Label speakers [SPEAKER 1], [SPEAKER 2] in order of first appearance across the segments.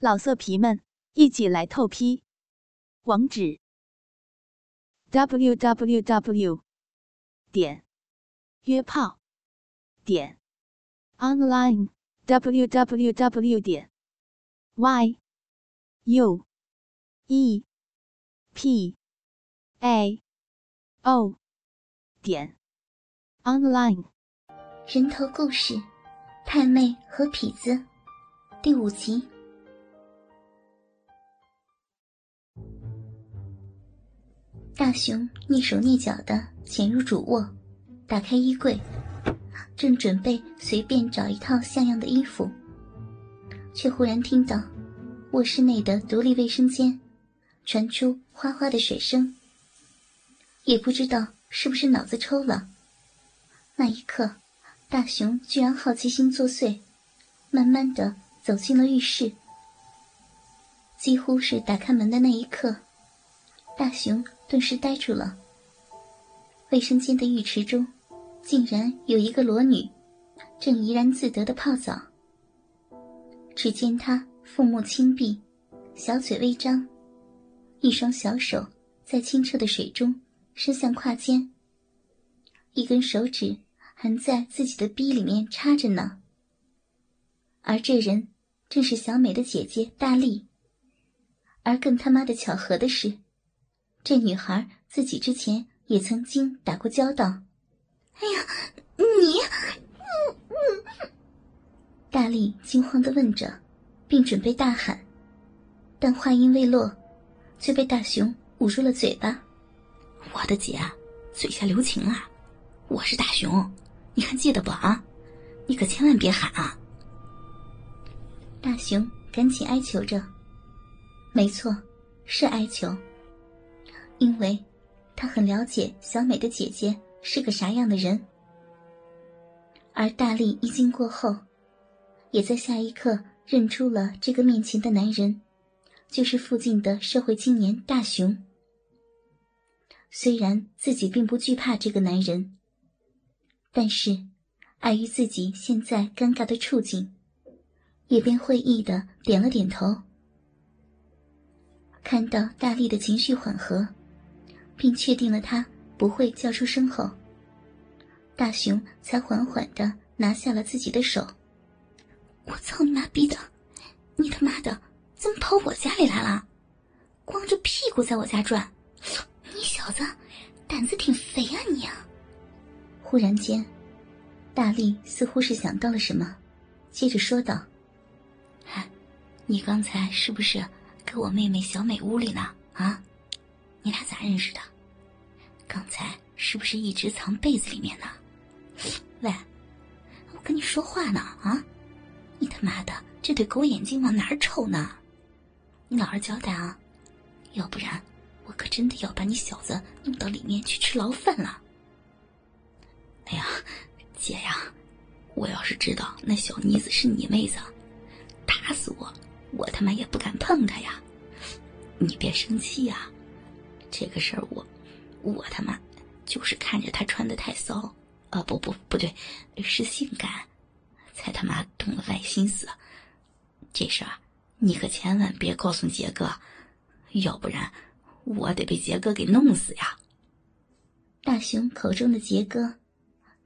[SPEAKER 1] 老色皮们，一起来透批！网址：w w w 点约炮点 online w w w 点 y u e p a o 点 online。
[SPEAKER 2] 人头故事，太妹和痞子，第五集。大雄蹑手蹑脚的潜入主卧，打开衣柜，正准备随便找一套像样的衣服，却忽然听到卧室内的独立卫生间传出哗哗的水声。也不知道是不是脑子抽了，那一刻，大雄居然好奇心作祟，慢慢的走进了浴室。几乎是打开门的那一刻，大雄。顿时呆住了。卫生间的浴池中，竟然有一个裸女，正怡然自得的泡澡。只见她腹目轻闭，小嘴微张，一双小手在清澈的水中伸向胯间，一根手指还在自己的逼里面插着呢。而这人正是小美的姐姐大力。而更他妈的巧合的是。这女孩自己之前也曾经打过交道。哎呀，你，嗯嗯！大力惊慌的问着，并准备大喊，但话音未落，却被大雄捂住了嘴巴。
[SPEAKER 3] 我的姐，嘴下留情啊！我是大雄，你还记得不啊？你可千万别喊啊！
[SPEAKER 2] 大熊赶紧哀求着。没错，是哀求。因为，他很了解小美的姐姐是个啥样的人，而大力一惊过后，也在下一刻认出了这个面前的男人，就是附近的社会青年大雄。虽然自己并不惧怕这个男人，但是，碍于自己现在尴尬的处境，也便会意的点了点头。看到大力的情绪缓和。并确定了他不会叫出声后，大雄才缓缓的拿下了自己的手。我操你妈逼的！你他妈的怎么跑我家里来了？光着屁股在我家转，你小子胆子挺肥啊你！忽然间，大力似乎是想到了什么，接着说道：“
[SPEAKER 3] 哎，你刚才是不是搁我妹妹小美屋里呢？啊？”你俩咋认识的？刚才是不是一直藏被子里面呢？喂，我跟你说话呢啊！你他妈的这对狗眼睛往哪儿瞅呢？你老实交代啊，要不然我可真的要把你小子弄到里面去吃牢饭了。哎呀，姐呀，我要是知道那小妮子是你妹子，打死我，我他妈也不敢碰她呀！你别生气呀。这个事儿我，我他妈就是看着他穿的太骚，啊不不不对，是性感，才他妈动了歪心思。这事儿你可千万别告诉杰哥，要不然我得被杰哥给弄死呀。
[SPEAKER 2] 大雄口中的杰哥，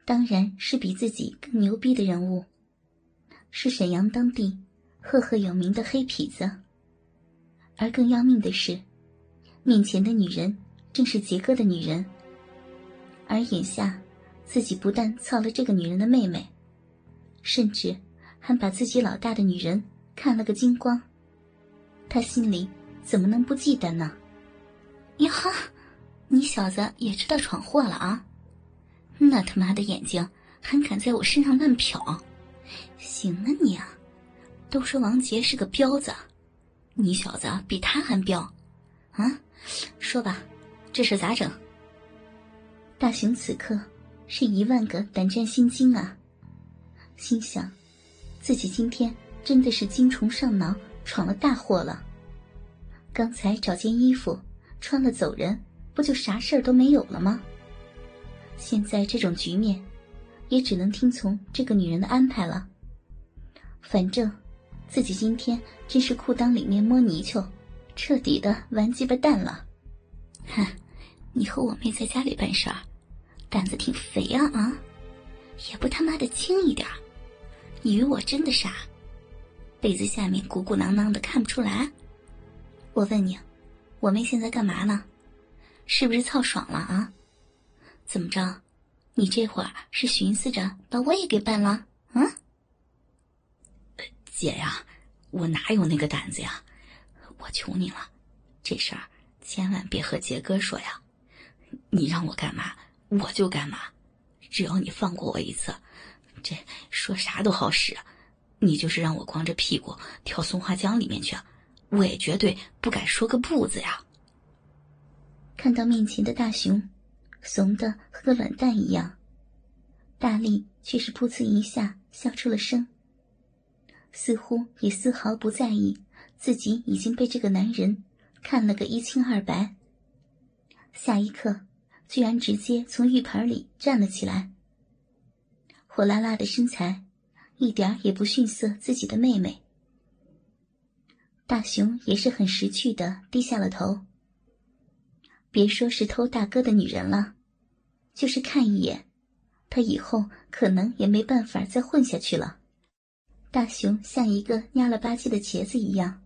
[SPEAKER 2] 当然是比自己更牛逼的人物，是沈阳当地赫赫有名的黑痞子。而更要命的是。面前的女人正是杰哥的女人，而眼下自己不但操了这个女人的妹妹，甚至还把自己老大的女人看了个精光。他心里怎么能不忌惮呢？呀哈，你小子也知道闯祸了啊！那他妈的眼睛还敢在我身上乱瞟？行啊你啊！都说王杰是个彪子，你小子比他还彪，啊！说吧，这事咋整？大雄此刻是一万个胆战心惊啊！心想，自己今天真的是精虫上脑，闯了大祸了。刚才找件衣服穿了走人，不就啥事儿都没有了吗？现在这种局面，也只能听从这个女人的安排了。反正，
[SPEAKER 4] 自己今天真是裤裆里面摸泥鳅，彻底的玩鸡巴蛋了。
[SPEAKER 2] 哼，你和我妹在家里办事儿，胆子挺肥啊啊！也不他妈的轻一点以为我真的傻？被子下面鼓鼓囊囊的看不出来？我问你，我妹现在干嘛呢？是不是操爽了啊？怎么着？你这会儿是寻思着把我也给办了？嗯？姐呀，我哪有那个胆子呀？我求你了，这事儿千万别和杰哥说呀！你让我干嘛，我就干嘛。只要你放过我一次，这说啥都好使。你就是让我光着屁股跳松花江里面去，我也绝对不敢说个不字呀。
[SPEAKER 4] 看到面前的大熊，怂的和个卵蛋一样，大力却是噗呲一下笑出了声，似乎也丝毫不在意自己已经被这个男人看了个一清二白。下一刻。居然直接从浴盆里站了起来，火辣辣的身材，一点也不逊色自己的妹妹。大雄也是很识趣的低下了头。别说是偷大哥的女人了，就是看一眼，他以后可能也没办法再混下去了。大雄像一个蔫了吧唧的茄子一样，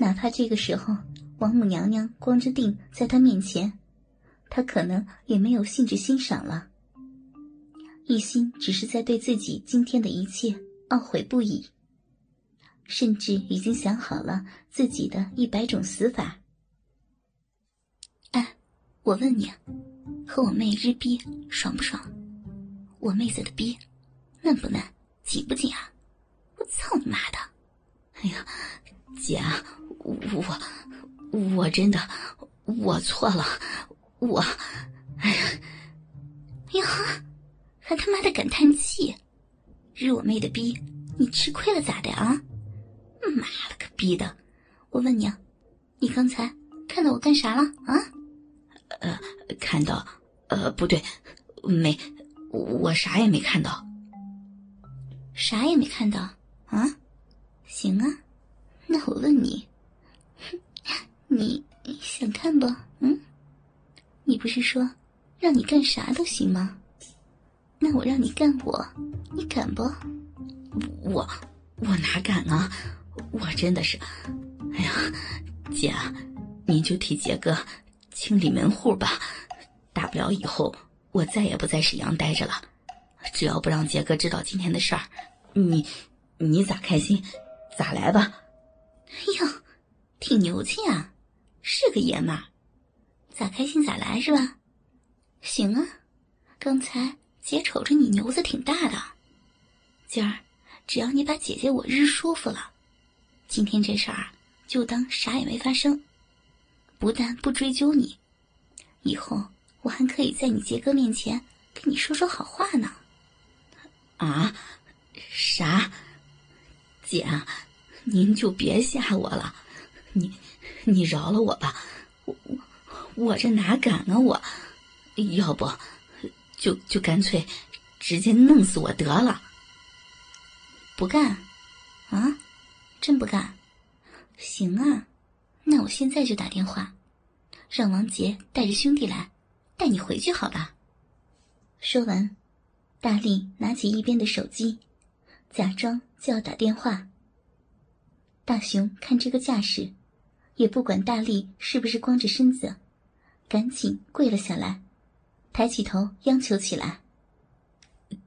[SPEAKER 4] 哪怕这个时候王母娘娘光着腚在他面前。他可能也没有兴致欣赏了，一心只是在对自己今天的一切懊悔不已，甚至已经想好了自己的一百种死法。
[SPEAKER 2] 哎，我问你，和我妹日逼爽不爽？我妹子的逼嫩不嫩，紧不紧啊？我操你妈的！哎呀，姐，我我真的我错了。我，哎呀，哎呀，还他妈的敢叹气！日我妹的逼，你吃亏了咋的啊？妈了个逼的！我问你啊，你刚才看到我干啥了啊？呃，看到，呃，不对，没，我啥也没看到。啥也没看到啊？行啊，那我问你，你想看不？嗯？你不是说让你干啥都行吗？那我让你干我，你敢不？我我哪敢啊！我真的是，哎呀，姐，您就替杰哥清理门户吧。大不了以后我再也不在沈阳待着了。只要不让杰哥知道今天的事儿，你你咋开心咋来吧。哎呦，挺牛气啊，是个爷们儿。咋开心咋来是吧？行啊，刚才姐瞅着你牛子挺大的，今儿只要你把姐姐我日舒服了，今天这事儿就当啥也没发生，不但不追究你，以后我还可以在你杰哥面前跟你说说好话呢。啊？啥？姐，您就别吓我了，你你饶了我吧，我我。我这哪敢啊！我，要不，就就干脆直接弄死我得了。不干，啊？真不干？行啊，那我现在就打电话，让王杰带着兄弟来，带你回去，好吧？说完，大力拿起一边的手机，假装就要打电话。大雄看这个架势，也不管大力是不是光着身子。赶紧跪了下来，抬起头央求起来：“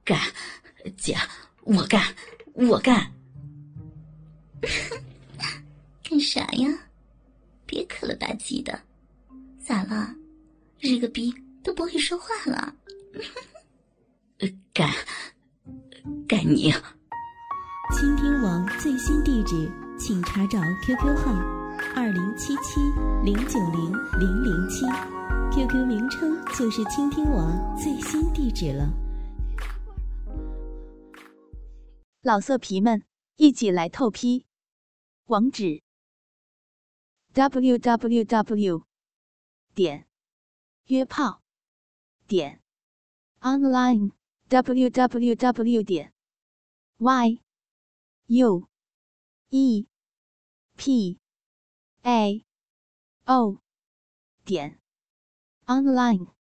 [SPEAKER 2] 干，姐，我干，我干！干啥呀？别磕了吧唧的，咋了？日个逼都不会说话了？干，干你！
[SPEAKER 5] 倾听网最新地址，请查找 QQ 号。”二零七七零九零零零七，QQ 名称就是倾听网最新地址了。老色皮们，一起来透批！网址：w w w 点约炮点 online w w w 点 y u。
[SPEAKER 1] e p a. O. 点。Online。